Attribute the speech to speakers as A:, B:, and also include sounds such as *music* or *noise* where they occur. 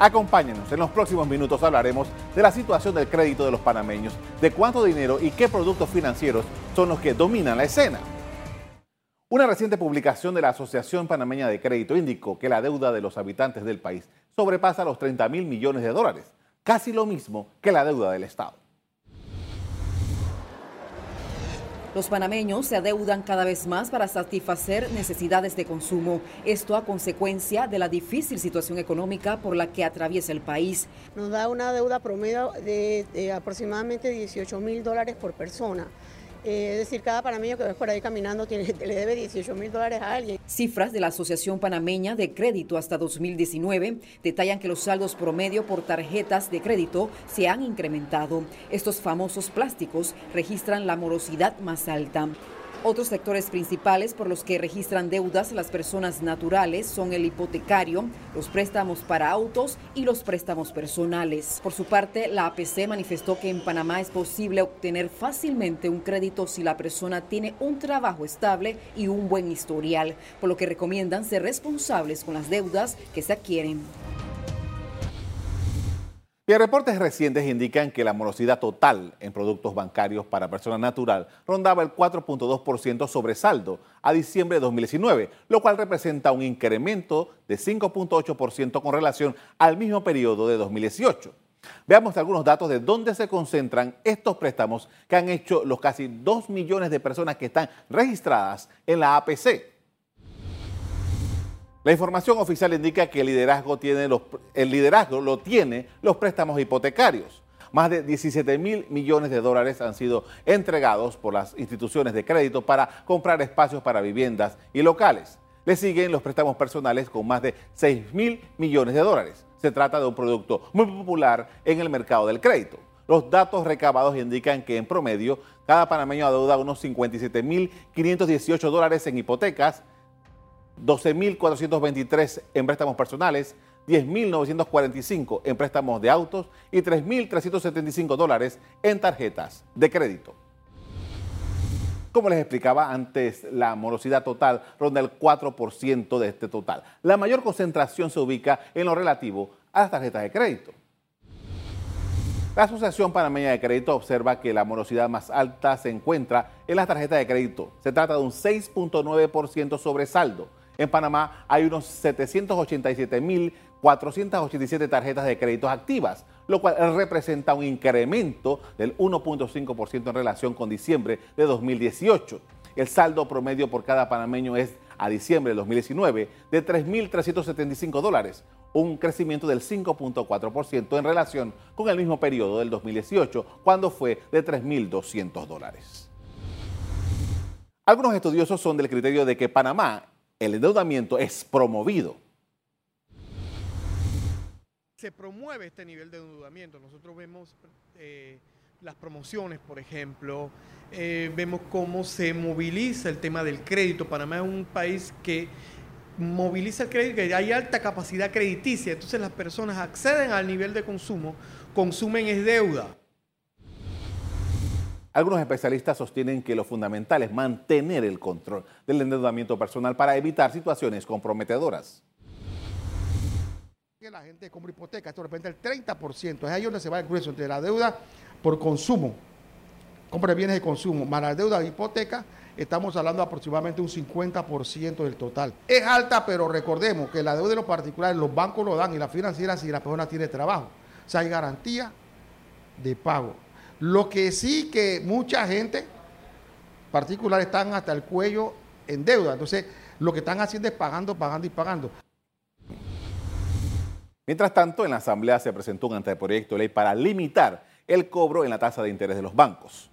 A: Acompáñenos, en los próximos minutos hablaremos de la situación del crédito de los panameños, de cuánto dinero y qué productos financieros son los que dominan la escena. Una reciente publicación de la Asociación Panameña de Crédito indicó que la deuda de los habitantes del país sobrepasa los 30 mil millones de dólares, casi lo mismo que la deuda del Estado.
B: Los panameños se adeudan cada vez más para satisfacer necesidades de consumo. Esto a consecuencia de la difícil situación económica por la que atraviesa el país.
C: Nos da una deuda promedio de, de aproximadamente 18 mil dólares por persona. Eh, es decir, cada panameño que ves por ahí caminando tiene, *laughs* le debe 18 mil dólares a alguien.
B: Cifras de la Asociación Panameña de Crédito hasta 2019 detallan que los saldos promedio por tarjetas de crédito se han incrementado. Estos famosos plásticos registran la morosidad más alta. Otros sectores principales por los que registran deudas las personas naturales son el hipotecario, los préstamos para autos y los préstamos personales. Por su parte, la APC manifestó que en Panamá es posible obtener fácilmente un crédito si la persona tiene un trabajo estable y un buen historial, por lo que recomiendan ser responsables con las deudas que se adquieren.
A: Y reportes recientes indican que la morosidad total en productos bancarios para persona natural rondaba el 4.2% sobre saldo a diciembre de 2019, lo cual representa un incremento de 5.8% con relación al mismo periodo de 2018. Veamos algunos datos de dónde se concentran estos préstamos que han hecho los casi 2 millones de personas que están registradas en la APC. La información oficial indica que el liderazgo, tiene los, el liderazgo lo tiene los préstamos hipotecarios. Más de 17 mil millones de dólares han sido entregados por las instituciones de crédito para comprar espacios para viviendas y locales. Le siguen los préstamos personales con más de 6 mil millones de dólares. Se trata de un producto muy popular en el mercado del crédito. Los datos recabados indican que en promedio cada panameño adeuda unos 57 mil 518 dólares en hipotecas 12.423 en préstamos personales, 10.945 en préstamos de autos y 3.375 dólares en tarjetas de crédito. Como les explicaba antes, la morosidad total ronda el 4% de este total. La mayor concentración se ubica en lo relativo a las tarjetas de crédito. La Asociación Panameña de Crédito observa que la morosidad más alta se encuentra en las tarjetas de crédito. Se trata de un 6.9% sobre saldo en Panamá hay unos 787.487 tarjetas de créditos activas, lo cual representa un incremento del 1.5% en relación con diciembre de 2018. El saldo promedio por cada panameño es a diciembre de 2019 de 3.375 dólares, un crecimiento del 5.4% en relación con el mismo periodo del 2018, cuando fue de 3.200 dólares. Algunos estudiosos son del criterio de que Panamá el endeudamiento es promovido.
D: Se promueve este nivel de endeudamiento. Nosotros vemos eh, las promociones, por ejemplo, eh, vemos cómo se moviliza el tema del crédito. Panamá es un país que moviliza el crédito, que hay alta capacidad crediticia, entonces las personas acceden al nivel de consumo, consumen es deuda.
A: Algunos especialistas sostienen que lo fundamental es mantener el control del endeudamiento personal para evitar situaciones comprometedoras.
E: La gente compra hipoteca, esto de repente el 30%, es ahí donde se va el grueso entre la deuda por consumo, compra bienes de consumo, más la deuda de hipoteca, estamos hablando de aproximadamente un 50% del total. Es alta, pero recordemos que la deuda de los particulares, los bancos lo dan y la financiera si la persona tiene trabajo. O sea, hay garantía de pago. Lo que sí que mucha gente particular están hasta el cuello en deuda. Entonces, lo que están haciendo es pagando, pagando y pagando.
A: Mientras tanto, en la Asamblea se presentó un anteproyecto de ley para limitar el cobro en la tasa de interés de los bancos.